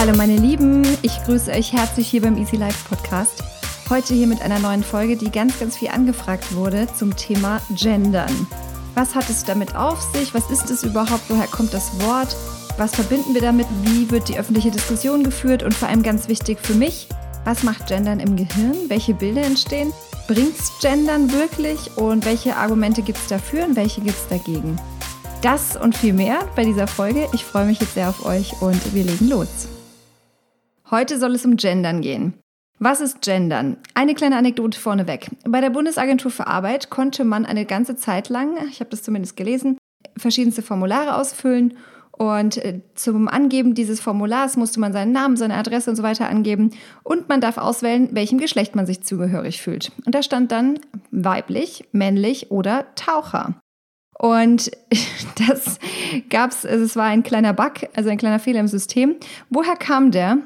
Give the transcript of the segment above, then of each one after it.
Hallo meine Lieben, ich grüße euch herzlich hier beim Easy Life Podcast. Heute hier mit einer neuen Folge, die ganz, ganz viel angefragt wurde zum Thema Gendern. Was hat es damit auf sich? Was ist es überhaupt? Woher kommt das Wort? Was verbinden wir damit? Wie wird die öffentliche Diskussion geführt? Und vor allem ganz wichtig für mich, was macht Gendern im Gehirn? Welche Bilder entstehen? Bringt es Gendern wirklich? Und welche Argumente gibt es dafür und welche gibt es dagegen? Das und viel mehr bei dieser Folge. Ich freue mich jetzt sehr auf euch und wir legen los. Heute soll es um Gendern gehen. Was ist Gendern? Eine kleine Anekdote vorneweg. Bei der Bundesagentur für Arbeit konnte man eine ganze Zeit lang, ich habe das zumindest gelesen, verschiedenste Formulare ausfüllen und äh, zum Angeben dieses Formulars musste man seinen Namen, seine Adresse und so weiter angeben und man darf auswählen, welchem Geschlecht man sich zugehörig fühlt. Und da stand dann weiblich, männlich oder Taucher. Und das gab es, also es war ein kleiner Bug, also ein kleiner Fehler im System. Woher kam der?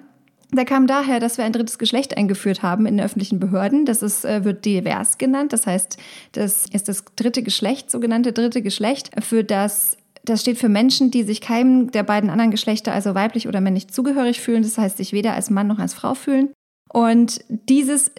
Der kam daher, dass wir ein drittes Geschlecht eingeführt haben in öffentlichen Behörden. Das ist, äh, wird divers genannt. Das heißt, das ist das dritte Geschlecht, sogenannte dritte Geschlecht, für das das steht für Menschen, die sich keinem der beiden anderen Geschlechter, also weiblich oder männlich, zugehörig fühlen. Das heißt, sich weder als Mann noch als Frau fühlen. Und dieses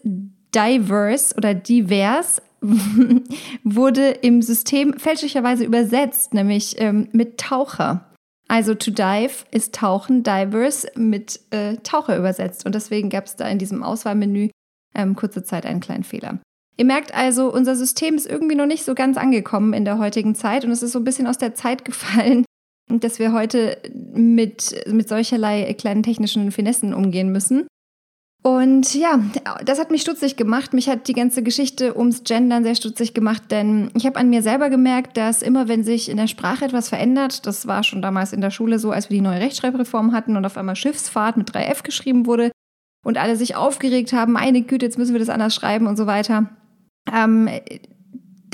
diverse oder divers wurde im System fälschlicherweise übersetzt, nämlich ähm, mit Taucher. Also to dive ist tauchen, diverse mit äh, Taucher übersetzt. Und deswegen gab es da in diesem Auswahlmenü ähm, kurze Zeit einen kleinen Fehler. Ihr merkt also, unser System ist irgendwie noch nicht so ganz angekommen in der heutigen Zeit und es ist so ein bisschen aus der Zeit gefallen, dass wir heute mit, mit solcherlei kleinen technischen Finessen umgehen müssen. Und ja, das hat mich stutzig gemacht. Mich hat die ganze Geschichte ums Gendern sehr stutzig gemacht, denn ich habe an mir selber gemerkt, dass immer wenn sich in der Sprache etwas verändert, das war schon damals in der Schule so, als wir die neue Rechtschreibreform hatten und auf einmal Schiffsfahrt mit 3F geschrieben wurde und alle sich aufgeregt haben, meine Güte, jetzt müssen wir das anders schreiben und so weiter. Ähm,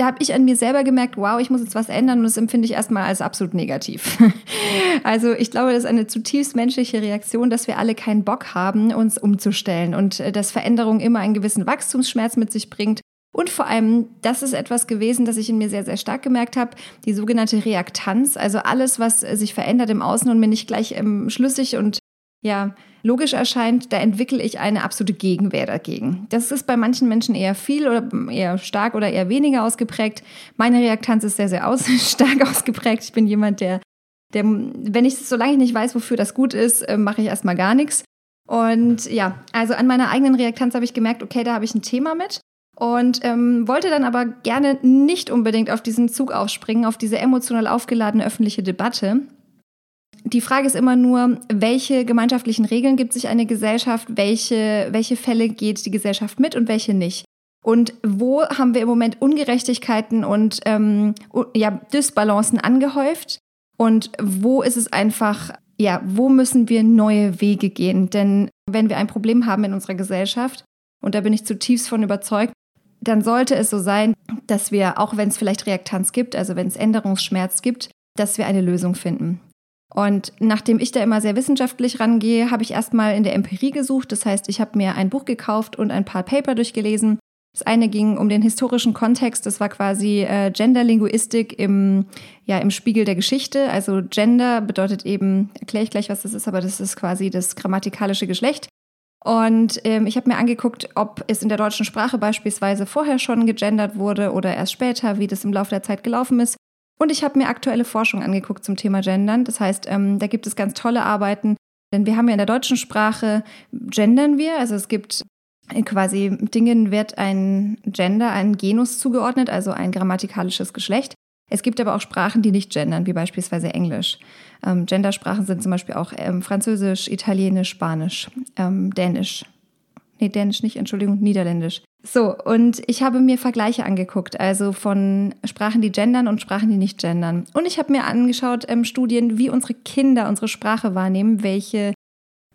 da habe ich an mir selber gemerkt, wow, ich muss jetzt was ändern und das empfinde ich erstmal als absolut negativ. also ich glaube, das ist eine zutiefst menschliche Reaktion, dass wir alle keinen Bock haben, uns umzustellen und äh, dass Veränderung immer einen gewissen Wachstumsschmerz mit sich bringt. Und vor allem, das ist etwas gewesen, das ich in mir sehr, sehr stark gemerkt habe, die sogenannte Reaktanz, also alles, was äh, sich verändert im Außen und mir nicht gleich ähm, schlüssig und ja, logisch erscheint, da entwickle ich eine absolute Gegenwehr dagegen. Das ist bei manchen Menschen eher viel oder eher stark oder eher weniger ausgeprägt. Meine Reaktanz ist sehr, sehr aus stark ausgeprägt. Ich bin jemand, der, der wenn ich, solange ich nicht weiß, wofür das gut ist, äh, mache ich erstmal gar nichts. Und ja, also an meiner eigenen Reaktanz habe ich gemerkt, okay, da habe ich ein Thema mit. Und ähm, wollte dann aber gerne nicht unbedingt auf diesen Zug aufspringen, auf diese emotional aufgeladene öffentliche Debatte, die Frage ist immer nur, welche gemeinschaftlichen Regeln gibt sich eine Gesellschaft, welche, welche Fälle geht die Gesellschaft mit und welche nicht. Und wo haben wir im Moment Ungerechtigkeiten und ähm, ja, Dysbalancen angehäuft? Und wo ist es einfach, ja, wo müssen wir neue Wege gehen? Denn wenn wir ein Problem haben in unserer Gesellschaft, und da bin ich zutiefst von überzeugt, dann sollte es so sein, dass wir, auch wenn es vielleicht Reaktanz gibt, also wenn es Änderungsschmerz gibt, dass wir eine Lösung finden. Und nachdem ich da immer sehr wissenschaftlich rangehe, habe ich erstmal in der Empirie gesucht. Das heißt, ich habe mir ein Buch gekauft und ein paar Paper durchgelesen. Das eine ging um den historischen Kontext. Das war quasi äh, Genderlinguistik im, ja, im Spiegel der Geschichte. Also Gender bedeutet eben, erkläre ich gleich, was das ist, aber das ist quasi das grammatikalische Geschlecht. Und ähm, ich habe mir angeguckt, ob es in der deutschen Sprache beispielsweise vorher schon gegendert wurde oder erst später, wie das im Laufe der Zeit gelaufen ist. Und ich habe mir aktuelle Forschung angeguckt zum Thema Gendern. Das heißt, ähm, da gibt es ganz tolle Arbeiten, denn wir haben ja in der deutschen Sprache gendern wir. Also es gibt quasi Dingen wird ein Gender, ein Genus zugeordnet, also ein grammatikalisches Geschlecht. Es gibt aber auch Sprachen, die nicht gendern, wie beispielsweise Englisch. Ähm, Gendersprachen sind zum Beispiel auch ähm, Französisch, Italienisch, Spanisch, ähm, Dänisch. Nee, Dänisch nicht, Entschuldigung, Niederländisch. So, und ich habe mir Vergleiche angeguckt, also von Sprachen, die gendern und Sprachen, die nicht gendern. Und ich habe mir angeschaut, ähm, Studien, wie unsere Kinder unsere Sprache wahrnehmen, welche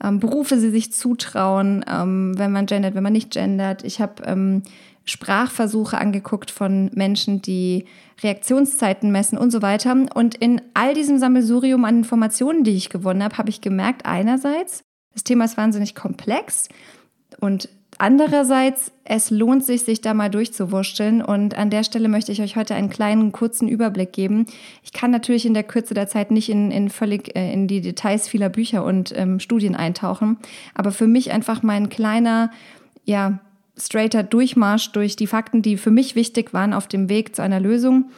ähm, Berufe sie sich zutrauen, ähm, wenn man gendert, wenn man nicht gendert. Ich habe ähm, Sprachversuche angeguckt von Menschen, die Reaktionszeiten messen und so weiter. Und in all diesem Sammelsurium an Informationen, die ich gewonnen habe, habe ich gemerkt, einerseits, das Thema ist wahnsinnig komplex und Andererseits, es lohnt sich, sich da mal durchzuwurschteln. Und an der Stelle möchte ich euch heute einen kleinen, kurzen Überblick geben. Ich kann natürlich in der Kürze der Zeit nicht in, in völlig äh, in die Details vieler Bücher und ähm, Studien eintauchen. Aber für mich einfach mein kleiner, ja, straighter Durchmarsch durch die Fakten, die für mich wichtig waren auf dem Weg zu einer Lösung.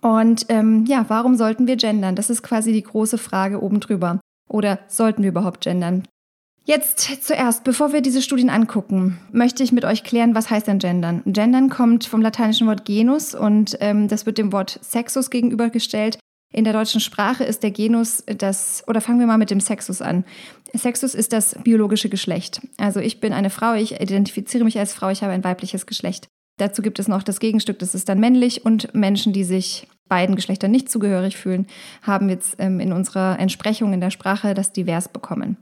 Und ähm, ja, warum sollten wir gendern? Das ist quasi die große Frage oben drüber. Oder sollten wir überhaupt gendern? Jetzt zuerst, bevor wir diese Studien angucken, möchte ich mit euch klären, was heißt denn Gendern? Gendern kommt vom lateinischen Wort Genus und ähm, das wird dem Wort Sexus gegenübergestellt. In der deutschen Sprache ist der Genus das, oder fangen wir mal mit dem Sexus an. Sexus ist das biologische Geschlecht. Also ich bin eine Frau, ich identifiziere mich als Frau, ich habe ein weibliches Geschlecht. Dazu gibt es noch das Gegenstück, das ist dann männlich und Menschen, die sich beiden Geschlechtern nicht zugehörig fühlen, haben jetzt ähm, in unserer Entsprechung in der Sprache das divers bekommen.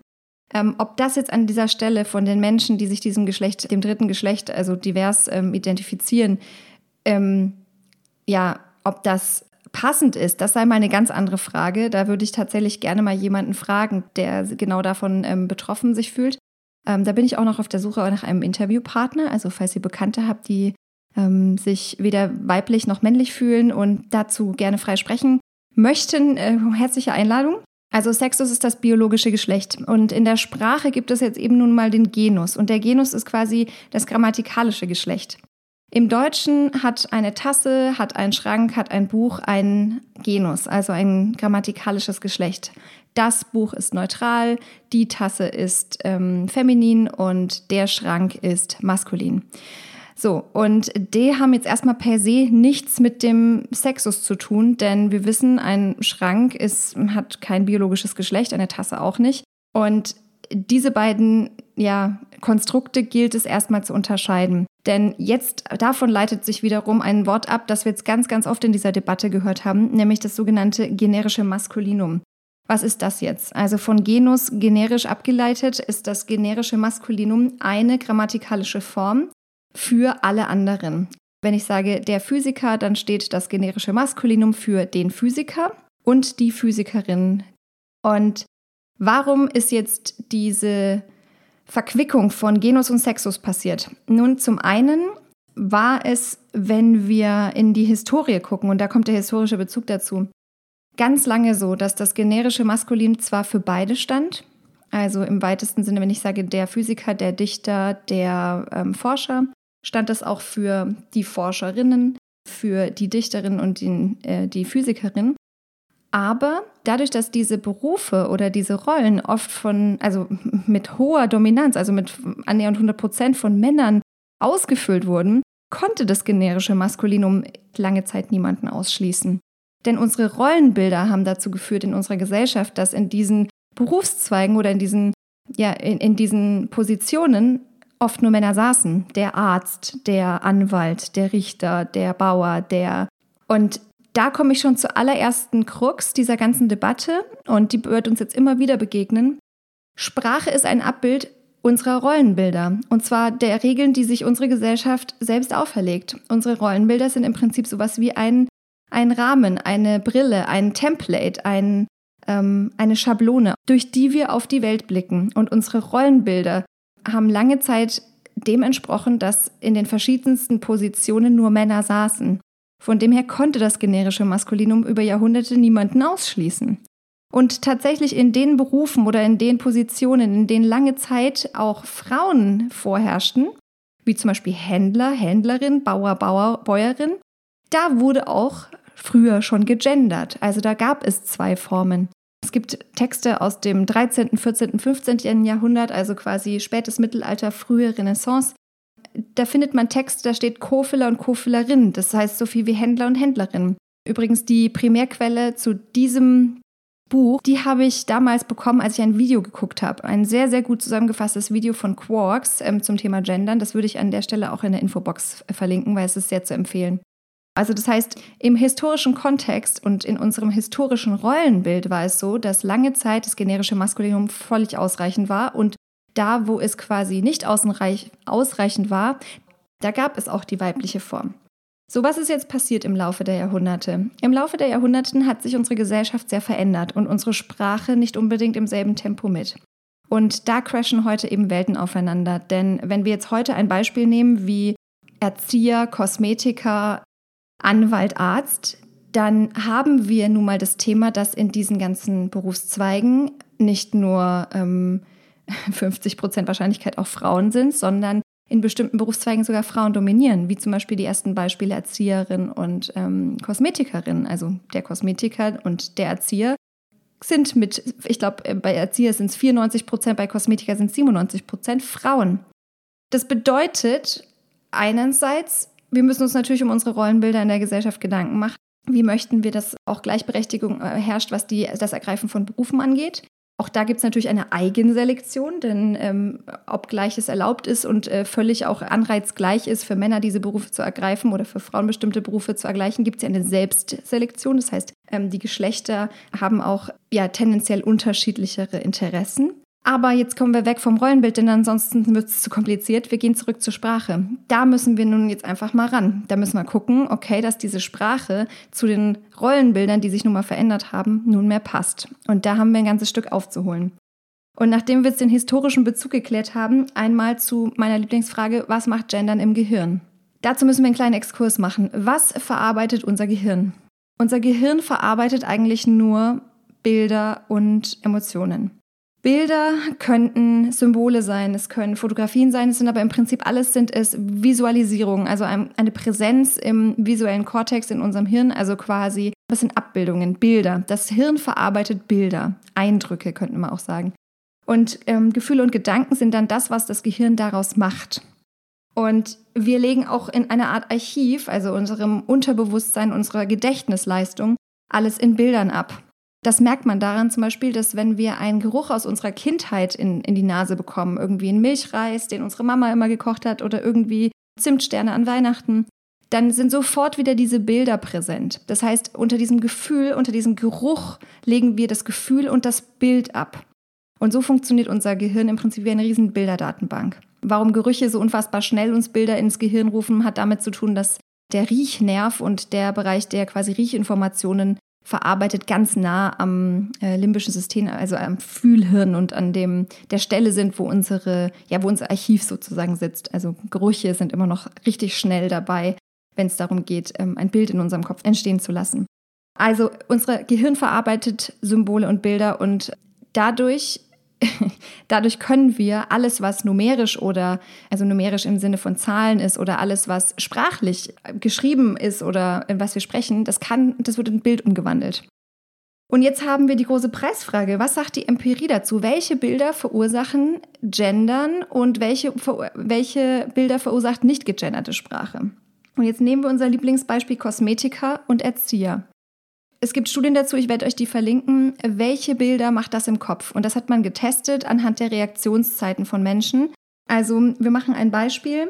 Ähm, ob das jetzt an dieser Stelle von den Menschen, die sich diesem Geschlecht, dem dritten Geschlecht, also divers ähm, identifizieren, ähm, ja, ob das passend ist, das sei mal eine ganz andere Frage. Da würde ich tatsächlich gerne mal jemanden fragen, der genau davon ähm, betroffen sich fühlt. Ähm, da bin ich auch noch auf der Suche nach einem Interviewpartner. Also falls ihr Bekannte habt, die ähm, sich weder weiblich noch männlich fühlen und dazu gerne frei sprechen möchten, äh, herzliche Einladung. Also Sexus ist das biologische Geschlecht. Und in der Sprache gibt es jetzt eben nun mal den Genus. Und der Genus ist quasi das grammatikalische Geschlecht. Im Deutschen hat eine Tasse, hat ein Schrank, hat ein Buch ein Genus, also ein grammatikalisches Geschlecht. Das Buch ist neutral, die Tasse ist ähm, feminin und der Schrank ist maskulin. So, und die haben jetzt erstmal per se nichts mit dem Sexus zu tun, denn wir wissen, ein Schrank ist, hat kein biologisches Geschlecht, eine Tasse auch nicht. Und diese beiden ja, Konstrukte gilt es erstmal zu unterscheiden. Denn jetzt davon leitet sich wiederum ein Wort ab, das wir jetzt ganz, ganz oft in dieser Debatte gehört haben, nämlich das sogenannte generische Maskulinum. Was ist das jetzt? Also von Genus generisch abgeleitet ist das generische Maskulinum eine grammatikalische Form, für alle anderen. Wenn ich sage der Physiker, dann steht das generische Maskulinum für den Physiker und die Physikerin. Und warum ist jetzt diese Verquickung von Genus und Sexus passiert? Nun, zum einen war es, wenn wir in die Historie gucken, und da kommt der historische Bezug dazu, ganz lange so, dass das generische Maskulin zwar für beide stand, also im weitesten Sinne, wenn ich sage der Physiker, der Dichter, der ähm, Forscher, stand das auch für die Forscherinnen, für die Dichterin und die, äh, die Physikerin. Aber dadurch, dass diese Berufe oder diese Rollen oft von, also mit hoher Dominanz, also mit annähernd 100 Prozent von Männern ausgefüllt wurden, konnte das generische Maskulinum lange Zeit niemanden ausschließen. Denn unsere Rollenbilder haben dazu geführt in unserer Gesellschaft, dass in diesen Berufszweigen oder in diesen, ja, in, in diesen Positionen oft nur Männer saßen. Der Arzt, der Anwalt, der Richter, der Bauer, der. Und da komme ich schon zur allerersten Krux dieser ganzen Debatte und die wird uns jetzt immer wieder begegnen. Sprache ist ein Abbild unserer Rollenbilder und zwar der Regeln, die sich unsere Gesellschaft selbst auferlegt. Unsere Rollenbilder sind im Prinzip sowas wie ein, ein Rahmen, eine Brille, ein Template, ein, ähm, eine Schablone, durch die wir auf die Welt blicken. Und unsere Rollenbilder haben lange Zeit dem entsprochen, dass in den verschiedensten Positionen nur Männer saßen. Von dem her konnte das generische Maskulinum über Jahrhunderte niemanden ausschließen. Und tatsächlich in den Berufen oder in den Positionen, in denen lange Zeit auch Frauen vorherrschten, wie zum Beispiel Händler, Händlerin, Bauer, Bauer, Bäuerin, da wurde auch früher schon gegendert. Also da gab es zwei Formen. Es gibt Texte aus dem 13., 14., 15. Jahrhundert, also quasi spätes Mittelalter, frühe Renaissance. Da findet man Texte, da steht Kofiller und Kofillerin, das heißt so viel wie Händler und Händlerin. Übrigens die Primärquelle zu diesem Buch, die habe ich damals bekommen, als ich ein Video geguckt habe. Ein sehr, sehr gut zusammengefasstes Video von Quarks ähm, zum Thema Gendern. Das würde ich an der Stelle auch in der Infobox verlinken, weil es ist sehr zu empfehlen. Also das heißt, im historischen Kontext und in unserem historischen Rollenbild war es so, dass lange Zeit das generische Maskulinum völlig ausreichend war und da, wo es quasi nicht ausreichend war, da gab es auch die weibliche Form. So, was ist jetzt passiert im Laufe der Jahrhunderte? Im Laufe der Jahrhunderte hat sich unsere Gesellschaft sehr verändert und unsere Sprache nicht unbedingt im selben Tempo mit. Und da crashen heute eben Welten aufeinander. Denn wenn wir jetzt heute ein Beispiel nehmen wie Erzieher, Kosmetiker, Anwalt, Arzt, dann haben wir nun mal das Thema, dass in diesen ganzen Berufszweigen nicht nur ähm, 50 Prozent Wahrscheinlichkeit auch Frauen sind, sondern in bestimmten Berufszweigen sogar Frauen dominieren, wie zum Beispiel die ersten Beispiele Erzieherin und ähm, Kosmetikerin. Also der Kosmetiker und der Erzieher sind mit, ich glaube, äh, bei Erzieher sind es 94 Prozent, bei Kosmetiker sind es 97 Prozent Frauen. Das bedeutet einerseits, wir müssen uns natürlich um unsere Rollenbilder in der Gesellschaft Gedanken machen. Wie möchten wir, dass auch Gleichberechtigung äh, herrscht, was die, das Ergreifen von Berufen angeht? Auch da gibt es natürlich eine Eigenselektion, denn ähm, ob Gleiches erlaubt ist und äh, völlig auch anreizgleich ist für Männer, diese Berufe zu ergreifen oder für Frauen bestimmte Berufe zu ergleichen, gibt es ja eine Selbstselektion. Das heißt, ähm, die Geschlechter haben auch ja tendenziell unterschiedlichere Interessen. Aber jetzt kommen wir weg vom Rollenbild, denn ansonsten wird es zu kompliziert. Wir gehen zurück zur Sprache. Da müssen wir nun jetzt einfach mal ran. Da müssen wir gucken, okay, dass diese Sprache zu den Rollenbildern, die sich nun mal verändert haben, nunmehr passt. Und da haben wir ein ganzes Stück aufzuholen. Und nachdem wir jetzt den historischen Bezug geklärt haben, einmal zu meiner Lieblingsfrage, was macht Gendern im Gehirn? Dazu müssen wir einen kleinen Exkurs machen. Was verarbeitet unser Gehirn? Unser Gehirn verarbeitet eigentlich nur Bilder und Emotionen. Bilder könnten Symbole sein, es können Fotografien sein, es sind aber im Prinzip alles sind es Visualisierungen, also eine Präsenz im visuellen Kortex in unserem Hirn, also quasi, das sind Abbildungen, Bilder. Das Hirn verarbeitet Bilder, Eindrücke könnten wir auch sagen. Und ähm, Gefühle und Gedanken sind dann das, was das Gehirn daraus macht. Und wir legen auch in einer Art Archiv, also unserem Unterbewusstsein, unserer Gedächtnisleistung, alles in Bildern ab. Das merkt man daran zum Beispiel, dass wenn wir einen Geruch aus unserer Kindheit in, in die Nase bekommen, irgendwie einen Milchreis, den unsere Mama immer gekocht hat oder irgendwie Zimtsterne an Weihnachten, dann sind sofort wieder diese Bilder präsent. Das heißt, unter diesem Gefühl, unter diesem Geruch legen wir das Gefühl und das Bild ab. Und so funktioniert unser Gehirn im Prinzip wie eine riesen Bilderdatenbank. Warum Gerüche so unfassbar schnell uns Bilder ins Gehirn rufen, hat damit zu tun, dass der Riechnerv und der Bereich der quasi Riechinformationen verarbeitet ganz nah am äh, limbischen System, also am Fühlhirn und an dem der Stelle sind, wo unsere, ja, wo unser Archiv sozusagen sitzt. Also Gerüche sind immer noch richtig schnell dabei, wenn es darum geht, ähm, ein Bild in unserem Kopf entstehen zu lassen. Also unser Gehirn verarbeitet Symbole und Bilder und dadurch dadurch können wir alles, was numerisch oder, also numerisch im Sinne von Zahlen ist oder alles, was sprachlich geschrieben ist oder was wir sprechen, das kann, das wird in Bild umgewandelt. Und jetzt haben wir die große Preisfrage. Was sagt die Empirie dazu? Welche Bilder verursachen Gendern und welche, welche Bilder verursacht nicht gegenderte Sprache? Und jetzt nehmen wir unser Lieblingsbeispiel Kosmetiker und Erzieher. Es gibt Studien dazu, ich werde euch die verlinken. Welche Bilder macht das im Kopf? Und das hat man getestet anhand der Reaktionszeiten von Menschen. Also wir machen ein Beispiel.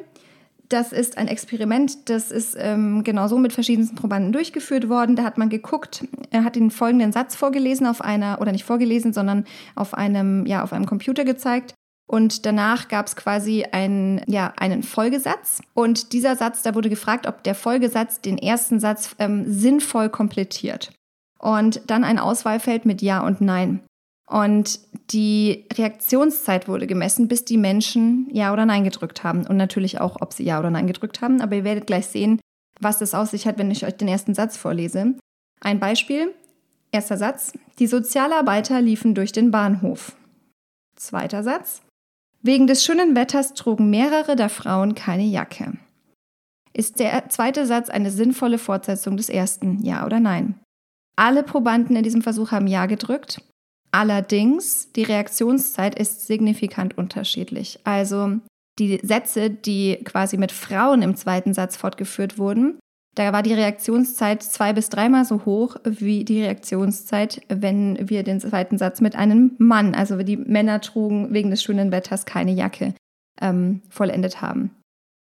Das ist ein Experiment, das ist ähm, genauso mit verschiedensten Probanden durchgeführt worden. Da hat man geguckt, er hat den folgenden Satz vorgelesen auf einer, oder nicht vorgelesen, sondern auf einem, ja, auf einem Computer gezeigt. Und danach gab es quasi einen, ja, einen Folgesatz. Und dieser Satz, da wurde gefragt, ob der Folgesatz den ersten Satz ähm, sinnvoll komplettiert und dann ein Auswahlfeld mit Ja und Nein. Und die Reaktionszeit wurde gemessen, bis die Menschen Ja oder Nein gedrückt haben. Und natürlich auch, ob sie Ja oder Nein gedrückt haben. Aber ihr werdet gleich sehen, was das aus sich hat, wenn ich euch den ersten Satz vorlese. Ein Beispiel. Erster Satz. Die Sozialarbeiter liefen durch den Bahnhof. Zweiter Satz. Wegen des schönen Wetters trugen mehrere der Frauen keine Jacke. Ist der zweite Satz eine sinnvolle Fortsetzung des ersten, ja oder nein? Alle Probanden in diesem Versuch haben Ja gedrückt. Allerdings, die Reaktionszeit ist signifikant unterschiedlich. Also die Sätze, die quasi mit Frauen im zweiten Satz fortgeführt wurden, da war die Reaktionszeit zwei bis dreimal so hoch wie die Reaktionszeit, wenn wir den zweiten Satz mit einem Mann, also die Männer trugen wegen des schönen Wetters keine Jacke, ähm, vollendet haben.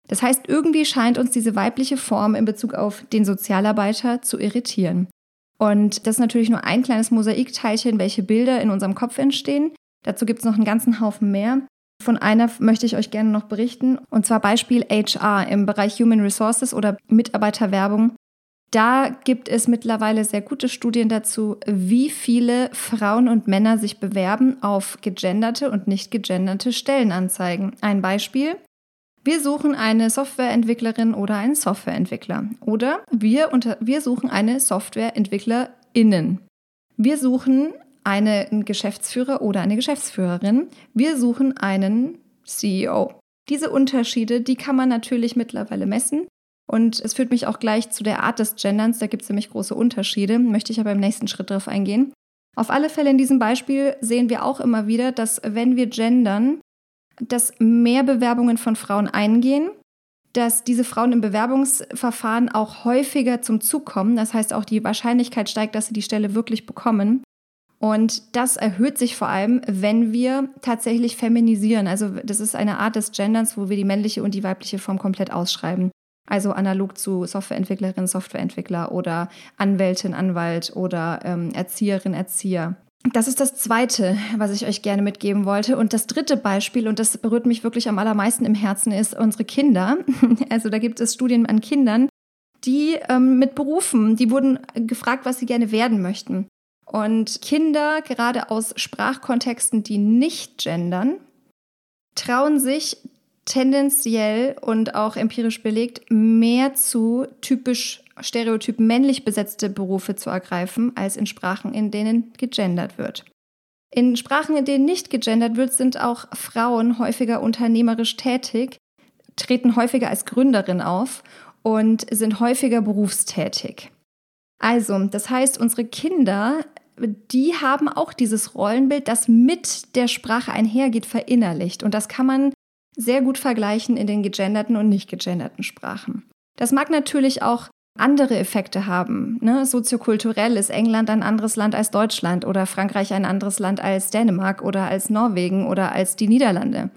Das heißt, irgendwie scheint uns diese weibliche Form in Bezug auf den Sozialarbeiter zu irritieren. Und das ist natürlich nur ein kleines Mosaikteilchen, welche Bilder in unserem Kopf entstehen. Dazu gibt es noch einen ganzen Haufen mehr. Von einer möchte ich euch gerne noch berichten, und zwar Beispiel HR im Bereich Human Resources oder Mitarbeiterwerbung. Da gibt es mittlerweile sehr gute Studien dazu, wie viele Frauen und Männer sich bewerben auf gegenderte und nicht gegenderte Stellenanzeigen. Ein Beispiel. Wir suchen eine Softwareentwicklerin oder einen Softwareentwickler. Oder wir, unter, wir suchen eine Softwareentwicklerin. Wir suchen einen Geschäftsführer oder eine Geschäftsführerin. Wir suchen einen CEO. Diese Unterschiede, die kann man natürlich mittlerweile messen. Und es führt mich auch gleich zu der Art des Genderns. Da gibt es nämlich große Unterschiede, möchte ich aber im nächsten Schritt darauf eingehen. Auf alle Fälle in diesem Beispiel sehen wir auch immer wieder, dass wenn wir gendern, dass mehr Bewerbungen von Frauen eingehen, dass diese Frauen im Bewerbungsverfahren auch häufiger zum Zug kommen. Das heißt, auch die Wahrscheinlichkeit steigt, dass sie die Stelle wirklich bekommen. Und das erhöht sich vor allem, wenn wir tatsächlich feminisieren. Also das ist eine Art des Genderns, wo wir die männliche und die weibliche Form komplett ausschreiben. Also analog zu Softwareentwicklerin, Softwareentwickler oder Anwältin, Anwalt oder ähm, Erzieherin, Erzieher. Das ist das Zweite, was ich euch gerne mitgeben wollte. Und das dritte Beispiel, und das berührt mich wirklich am allermeisten im Herzen, ist unsere Kinder. Also da gibt es Studien an Kindern, die ähm, mit Berufen, die wurden gefragt, was sie gerne werden möchten. Und Kinder, gerade aus Sprachkontexten, die nicht gendern, trauen sich tendenziell und auch empirisch belegt mehr zu typisch stereotyp männlich besetzte Berufe zu ergreifen, als in Sprachen, in denen gegendert wird. In Sprachen, in denen nicht gegendert wird, sind auch Frauen häufiger unternehmerisch tätig, treten häufiger als Gründerin auf und sind häufiger berufstätig. Also, das heißt, unsere Kinder, die haben auch dieses Rollenbild, das mit der Sprache einhergeht, verinnerlicht. Und das kann man sehr gut vergleichen in den gegenderten und nicht gegenderten Sprachen. Das mag natürlich auch andere Effekte haben. Ne? Soziokulturell ist England ein anderes Land als Deutschland oder Frankreich ein anderes Land als Dänemark oder als Norwegen oder als die Niederlande.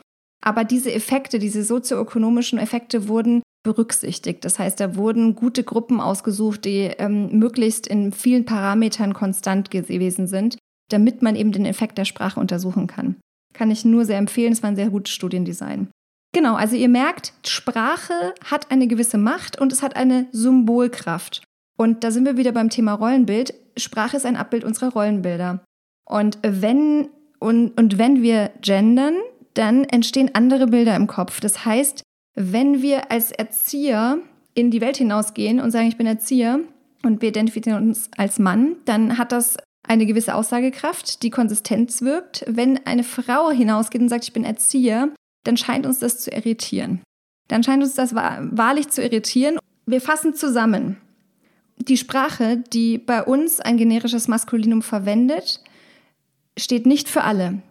Aber diese Effekte, diese sozioökonomischen Effekte wurden berücksichtigt. Das heißt, da wurden gute Gruppen ausgesucht, die ähm, möglichst in vielen Parametern konstant gewesen sind, damit man eben den Effekt der Sprache untersuchen kann. Kann ich nur sehr empfehlen, es war ein sehr gutes Studiendesign. Genau, also ihr merkt, Sprache hat eine gewisse Macht und es hat eine Symbolkraft. Und da sind wir wieder beim Thema Rollenbild. Sprache ist ein Abbild unserer Rollenbilder. Und wenn, und, und wenn wir gendern, dann entstehen andere Bilder im Kopf. Das heißt, wenn wir als Erzieher in die Welt hinausgehen und sagen, ich bin Erzieher und wir identifizieren uns als Mann, dann hat das eine gewisse Aussagekraft, die Konsistenz wirkt. Wenn eine Frau hinausgeht und sagt, ich bin Erzieher, dann scheint uns das zu irritieren. Dann scheint uns das wahrlich zu irritieren. Wir fassen zusammen. Die Sprache, die bei uns ein generisches Maskulinum verwendet, steht nicht für alle.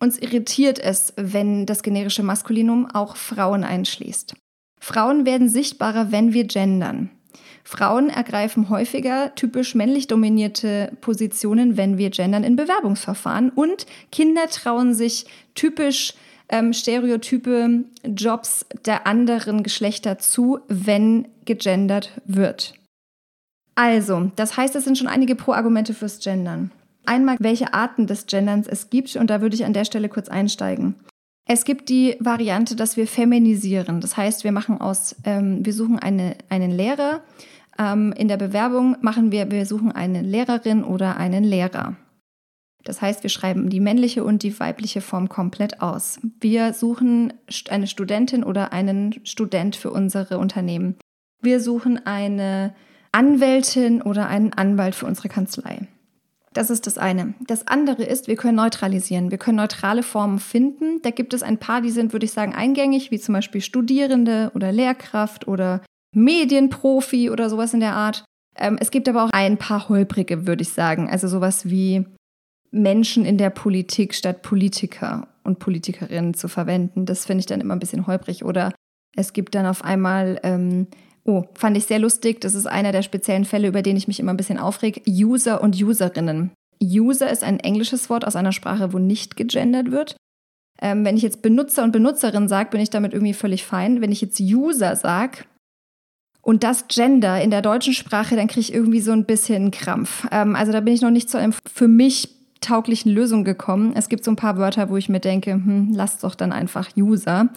Uns irritiert es, wenn das generische Maskulinum auch Frauen einschließt. Frauen werden sichtbarer, wenn wir gendern. Frauen ergreifen häufiger typisch männlich dominierte Positionen, wenn wir gendern in Bewerbungsverfahren. Und Kinder trauen sich typisch ähm, stereotype Jobs der anderen Geschlechter zu, wenn gegendert wird. Also, das heißt, es sind schon einige Pro-Argumente fürs Gendern. Einmal, welche Arten des Genderns es gibt, und da würde ich an der Stelle kurz einsteigen. Es gibt die Variante, dass wir feminisieren. Das heißt, wir machen aus, ähm, wir suchen eine, einen Lehrer. Ähm, in der Bewerbung machen wir, wir suchen eine Lehrerin oder einen Lehrer. Das heißt, wir schreiben die männliche und die weibliche Form komplett aus. Wir suchen eine Studentin oder einen Student für unsere Unternehmen. Wir suchen eine Anwältin oder einen Anwalt für unsere Kanzlei. Das ist das eine. Das andere ist, wir können neutralisieren. Wir können neutrale Formen finden. Da gibt es ein paar, die sind, würde ich sagen, eingängig, wie zum Beispiel Studierende oder Lehrkraft oder Medienprofi oder sowas in der Art. Ähm, es gibt aber auch ein paar holprige, würde ich sagen. Also sowas wie Menschen in der Politik statt Politiker und Politikerinnen zu verwenden. Das finde ich dann immer ein bisschen holprig. Oder es gibt dann auf einmal, ähm, oh, fand ich sehr lustig, das ist einer der speziellen Fälle, über den ich mich immer ein bisschen aufreg, User und Userinnen. User ist ein englisches Wort aus einer Sprache, wo nicht gegendert wird. Ähm, wenn ich jetzt Benutzer und Benutzerin sage, bin ich damit irgendwie völlig fein. Wenn ich jetzt User sage, und das Gender in der deutschen Sprache, dann kriege ich irgendwie so ein bisschen Krampf. Ähm, also da bin ich noch nicht zu einem für mich tauglichen Lösung gekommen. Es gibt so ein paar Wörter, wo ich mir denke, hm, lasst doch dann einfach User.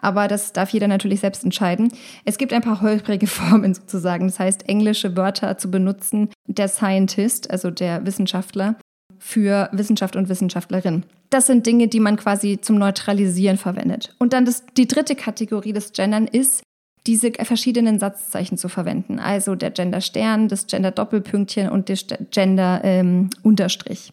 Aber das darf jeder natürlich selbst entscheiden. Es gibt ein paar holprige Formen sozusagen. Das heißt, englische Wörter zu benutzen, der Scientist, also der Wissenschaftler, für Wissenschaft und Wissenschaftlerin. Das sind Dinge, die man quasi zum Neutralisieren verwendet. Und dann das, die dritte Kategorie des Gendern ist, diese verschiedenen Satzzeichen zu verwenden. Also der Gender-Stern, das Gender-Doppelpünktchen und das Gender-Unterstrich.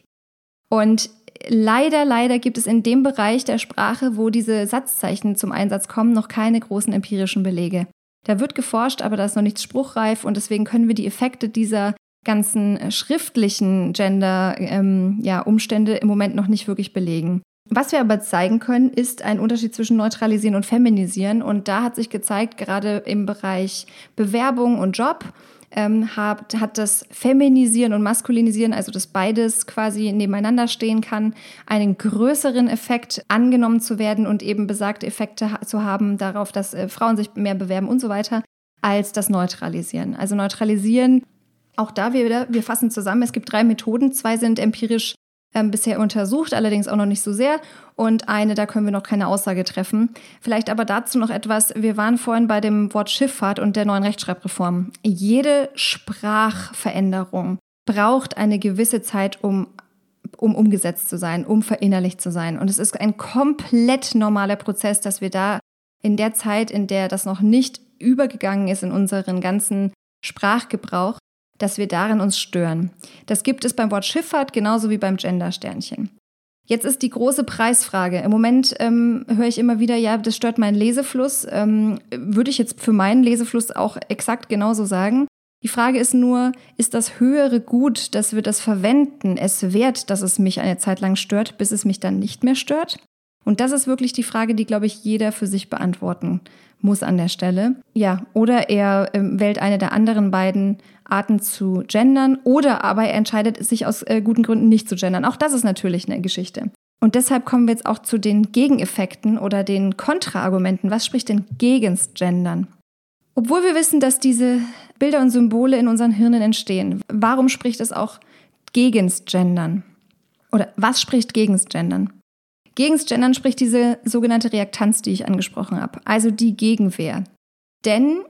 Und leider, leider gibt es in dem Bereich der Sprache, wo diese Satzzeichen zum Einsatz kommen, noch keine großen empirischen Belege. Da wird geforscht, aber da ist noch nichts spruchreif und deswegen können wir die Effekte dieser ganzen äh, schriftlichen Gender-Umstände ähm, ja, im Moment noch nicht wirklich belegen. Was wir aber zeigen können, ist ein Unterschied zwischen Neutralisieren und Feminisieren. Und da hat sich gezeigt, gerade im Bereich Bewerbung und Job, ähm, hat, hat das Feminisieren und Maskulinisieren, also dass beides quasi nebeneinander stehen kann, einen größeren Effekt angenommen zu werden und eben besagte Effekte ha zu haben darauf, dass äh, Frauen sich mehr bewerben und so weiter, als das Neutralisieren. Also Neutralisieren auch da wieder, wir fassen zusammen, es gibt drei Methoden. Zwei sind empirisch ähm, bisher untersucht, allerdings auch noch nicht so sehr. Und eine, da können wir noch keine Aussage treffen. Vielleicht aber dazu noch etwas. Wir waren vorhin bei dem Wort Schifffahrt und der neuen Rechtschreibreform. Jede Sprachveränderung braucht eine gewisse Zeit, um um umgesetzt zu sein, um verinnerlicht zu sein. Und es ist ein komplett normaler Prozess, dass wir da in der Zeit, in der das noch nicht übergegangen ist in unseren ganzen Sprachgebrauch, dass wir darin uns stören. Das gibt es beim Wort Schifffahrt genauso wie beim Gender-Sternchen. Jetzt ist die große Preisfrage. Im Moment ähm, höre ich immer wieder, ja, das stört meinen Lesefluss. Ähm, würde ich jetzt für meinen Lesefluss auch exakt genauso sagen. Die Frage ist nur, ist das höhere Gut, dass wir das verwenden, es wert, dass es mich eine Zeit lang stört, bis es mich dann nicht mehr stört? Und das ist wirklich die Frage, die, glaube ich, jeder für sich beantworten muss an der Stelle. Ja, oder er äh, wählt eine der anderen beiden Arten zu gendern oder aber er entscheidet sich aus äh, guten Gründen nicht zu gendern. Auch das ist natürlich eine Geschichte. Und deshalb kommen wir jetzt auch zu den Gegeneffekten oder den Kontraargumenten. Was spricht denn gegens Gendern? Obwohl wir wissen, dass diese Bilder und Symbole in unseren Hirnen entstehen, warum spricht es auch gegens Gendern? Oder was spricht gegens Gendern? Gegens Gendern spricht diese sogenannte Reaktanz, die ich angesprochen habe, also die Gegenwehr. Denn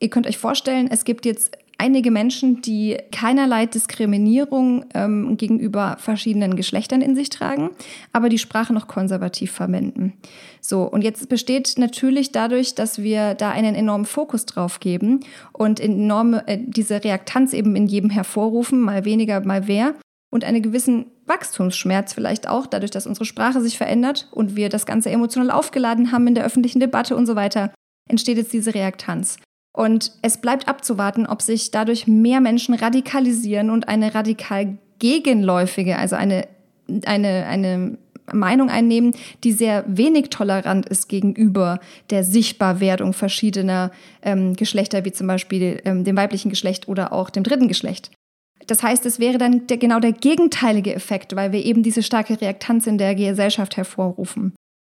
ihr könnt euch vorstellen, es gibt jetzt einige Menschen, die keinerlei Diskriminierung ähm, gegenüber verschiedenen Geschlechtern in sich tragen, aber die Sprache noch konservativ verwenden. So, und jetzt besteht natürlich dadurch, dass wir da einen enormen Fokus drauf geben und enorme, äh, diese Reaktanz eben in jedem hervorrufen, mal weniger, mal mehr, und einen gewissen Wachstumsschmerz vielleicht auch, dadurch, dass unsere Sprache sich verändert und wir das Ganze emotional aufgeladen haben in der öffentlichen Debatte und so weiter, entsteht jetzt diese Reaktanz. Und es bleibt abzuwarten, ob sich dadurch mehr Menschen radikalisieren und eine radikal gegenläufige, also eine, eine, eine Meinung einnehmen, die sehr wenig tolerant ist gegenüber der Sichtbarwerdung verschiedener ähm, Geschlechter, wie zum Beispiel ähm, dem weiblichen Geschlecht oder auch dem dritten Geschlecht. Das heißt, es wäre dann der, genau der gegenteilige Effekt, weil wir eben diese starke Reaktanz in der Gesellschaft hervorrufen.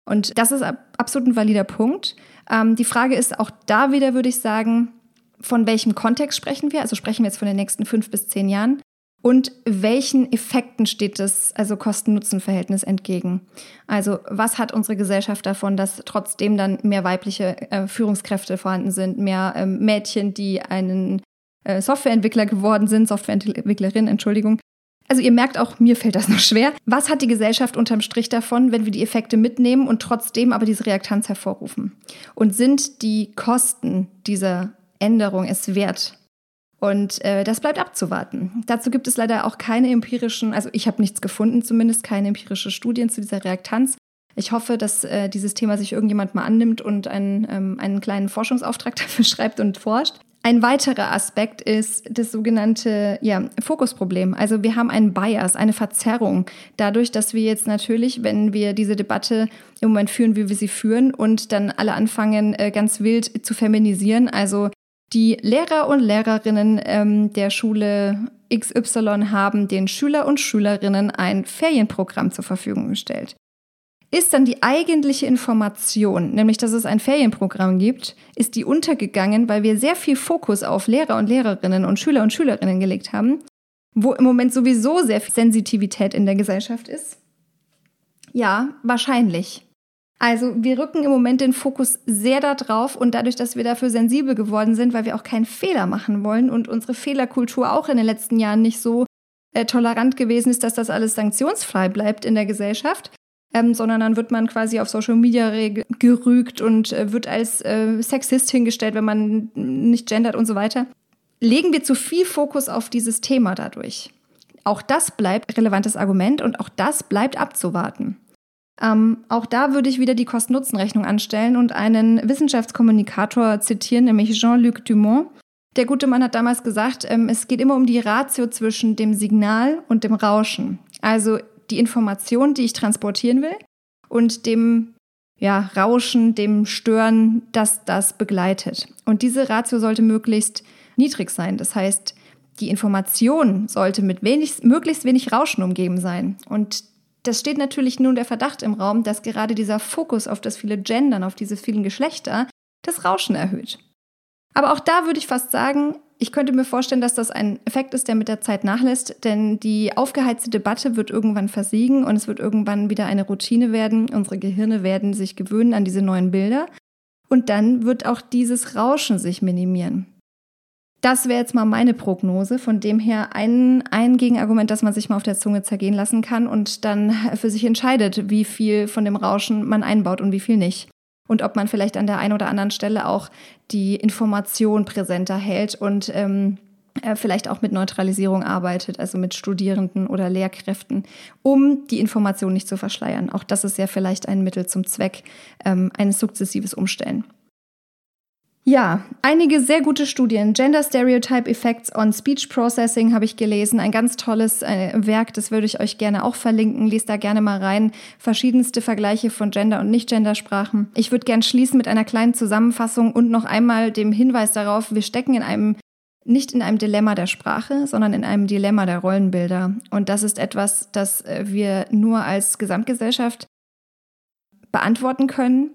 Und das ist absolut ein valider Punkt. Ähm, die Frage ist auch da wieder, würde ich sagen, von welchem Kontext sprechen wir? Also sprechen wir jetzt von den nächsten fünf bis zehn Jahren? Und welchen Effekten steht das, also Kosten-Nutzen-Verhältnis entgegen? Also was hat unsere Gesellschaft davon, dass trotzdem dann mehr weibliche äh, Führungskräfte vorhanden sind, mehr ähm, Mädchen, die einen äh, Softwareentwickler geworden sind, Softwareentwicklerin, Entschuldigung, also ihr merkt auch, mir fällt das noch schwer. Was hat die Gesellschaft unterm Strich davon, wenn wir die Effekte mitnehmen und trotzdem aber diese Reaktanz hervorrufen? Und sind die Kosten dieser Änderung es wert? Und äh, das bleibt abzuwarten. Dazu gibt es leider auch keine empirischen, also ich habe nichts gefunden, zumindest keine empirische Studien zu dieser Reaktanz. Ich hoffe, dass äh, dieses Thema sich irgendjemand mal annimmt und einen, ähm, einen kleinen Forschungsauftrag dafür schreibt und forscht. Ein weiterer Aspekt ist das sogenannte ja, Fokusproblem. Also wir haben einen Bias, eine Verzerrung. Dadurch, dass wir jetzt natürlich, wenn wir diese Debatte im Moment führen, wie wir sie führen und dann alle anfangen, äh, ganz wild zu feminisieren, also die Lehrer und Lehrerinnen ähm, der Schule XY haben den Schüler und Schülerinnen ein Ferienprogramm zur Verfügung gestellt ist dann die eigentliche Information, nämlich dass es ein Ferienprogramm gibt, ist die untergegangen, weil wir sehr viel Fokus auf Lehrer und Lehrerinnen und Schüler und Schülerinnen gelegt haben, wo im Moment sowieso sehr viel Sensitivität in der Gesellschaft ist? Ja, wahrscheinlich. Also wir rücken im Moment den Fokus sehr darauf und dadurch, dass wir dafür sensibel geworden sind, weil wir auch keinen Fehler machen wollen und unsere Fehlerkultur auch in den letzten Jahren nicht so äh, tolerant gewesen ist, dass das alles sanktionsfrei bleibt in der Gesellschaft, ähm, sondern dann wird man quasi auf Social Media gerügt und äh, wird als äh, Sexist hingestellt, wenn man nicht gendert und so weiter. Legen wir zu viel Fokus auf dieses Thema dadurch. Auch das bleibt relevantes Argument und auch das bleibt abzuwarten. Ähm, auch da würde ich wieder die Kosten-Nutzen-Rechnung anstellen und einen Wissenschaftskommunikator zitieren, nämlich Jean-Luc Dumont. Der gute Mann hat damals gesagt, ähm, es geht immer um die Ratio zwischen dem Signal und dem Rauschen. Also die Information, die ich transportieren will und dem ja, Rauschen, dem Stören, das das begleitet. Und diese Ratio sollte möglichst niedrig sein. Das heißt, die Information sollte mit wenig, möglichst wenig Rauschen umgeben sein. Und das steht natürlich nun der Verdacht im Raum, dass gerade dieser Fokus auf das viele Gendern, auf diese vielen Geschlechter, das Rauschen erhöht. Aber auch da würde ich fast sagen, ich könnte mir vorstellen, dass das ein Effekt ist, der mit der Zeit nachlässt, denn die aufgeheizte Debatte wird irgendwann versiegen und es wird irgendwann wieder eine Routine werden. Unsere Gehirne werden sich gewöhnen an diese neuen Bilder und dann wird auch dieses Rauschen sich minimieren. Das wäre jetzt mal meine Prognose. Von dem her ein, ein Gegenargument, das man sich mal auf der Zunge zergehen lassen kann und dann für sich entscheidet, wie viel von dem Rauschen man einbaut und wie viel nicht. Und ob man vielleicht an der einen oder anderen Stelle auch die Information präsenter hält und ähm, äh, vielleicht auch mit Neutralisierung arbeitet, also mit Studierenden oder Lehrkräften, um die Information nicht zu verschleiern. Auch das ist ja vielleicht ein Mittel zum Zweck ähm, eines sukzessives Umstellen. Ja, einige sehr gute Studien. Gender Stereotype Effects on Speech Processing habe ich gelesen. Ein ganz tolles äh, Werk, das würde ich euch gerne auch verlinken. Lest da gerne mal rein. Verschiedenste Vergleiche von Gender- und Nicht-Gender-Sprachen. Ich würde gerne schließen mit einer kleinen Zusammenfassung und noch einmal dem Hinweis darauf, wir stecken in einem nicht in einem Dilemma der Sprache, sondern in einem Dilemma der Rollenbilder. Und das ist etwas, das äh, wir nur als Gesamtgesellschaft beantworten können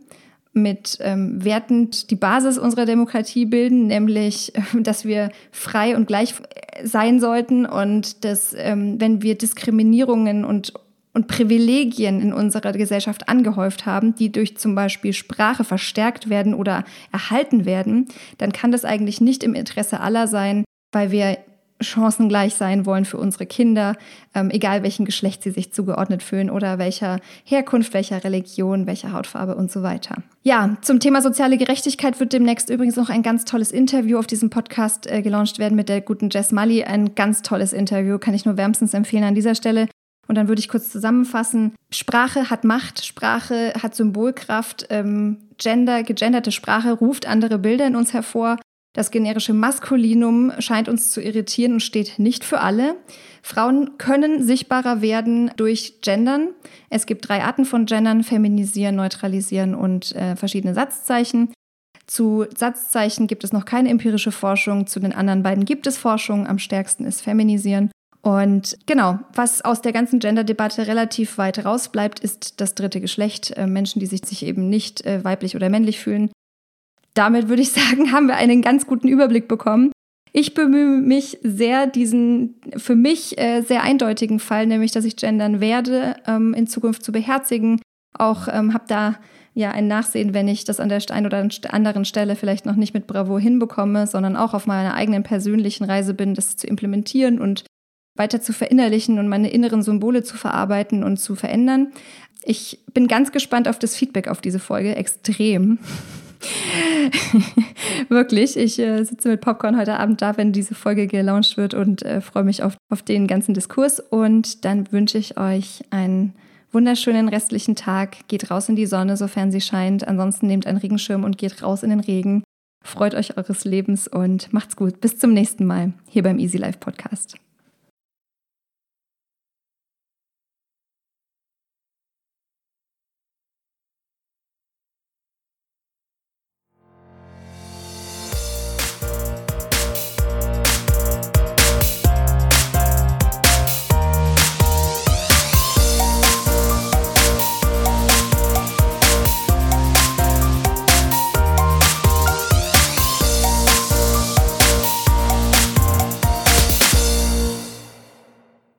mit ähm, Werten die Basis unserer Demokratie bilden, nämlich, dass wir frei und gleich sein sollten und dass, ähm, wenn wir Diskriminierungen und, und Privilegien in unserer Gesellschaft angehäuft haben, die durch zum Beispiel Sprache verstärkt werden oder erhalten werden, dann kann das eigentlich nicht im Interesse aller sein, weil wir chancengleich sein wollen für unsere Kinder, ähm, egal welchem Geschlecht sie sich zugeordnet fühlen oder welcher Herkunft, welcher Religion, welcher Hautfarbe und so weiter. Ja, zum Thema soziale Gerechtigkeit wird demnächst übrigens noch ein ganz tolles Interview auf diesem Podcast äh, gelauncht werden mit der guten Jess Mully. Ein ganz tolles Interview, kann ich nur wärmstens empfehlen an dieser Stelle. Und dann würde ich kurz zusammenfassen. Sprache hat Macht, Sprache hat Symbolkraft, ähm, Gender, gegenderte Sprache ruft andere Bilder in uns hervor. Das generische Maskulinum scheint uns zu irritieren und steht nicht für alle. Frauen können sichtbarer werden durch Gendern. Es gibt drei Arten von Gendern, feminisieren, neutralisieren und äh, verschiedene Satzzeichen. Zu Satzzeichen gibt es noch keine empirische Forschung, zu den anderen beiden gibt es Forschung, am stärksten ist feminisieren. Und genau, was aus der ganzen Gender-Debatte relativ weit rausbleibt, ist das dritte Geschlecht. Äh, Menschen, die sich, sich eben nicht äh, weiblich oder männlich fühlen damit würde ich sagen, haben wir einen ganz guten Überblick bekommen. Ich bemühe mich sehr, diesen für mich äh, sehr eindeutigen Fall, nämlich dass ich gendern werde, ähm, in Zukunft zu beherzigen. Auch ähm, habe da ja ein Nachsehen, wenn ich das an der einen oder anderen Stelle vielleicht noch nicht mit Bravo hinbekomme, sondern auch auf meiner eigenen persönlichen Reise bin, das zu implementieren und weiter zu verinnerlichen und meine inneren Symbole zu verarbeiten und zu verändern. Ich bin ganz gespannt auf das Feedback auf diese Folge, extrem. Wirklich, ich äh, sitze mit Popcorn heute Abend da, wenn diese Folge gelauncht wird und äh, freue mich auf, auf den ganzen Diskurs. Und dann wünsche ich euch einen wunderschönen restlichen Tag. Geht raus in die Sonne, sofern sie scheint. Ansonsten nehmt einen Regenschirm und geht raus in den Regen. Freut euch eures Lebens und macht's gut. Bis zum nächsten Mal hier beim Easy Life Podcast.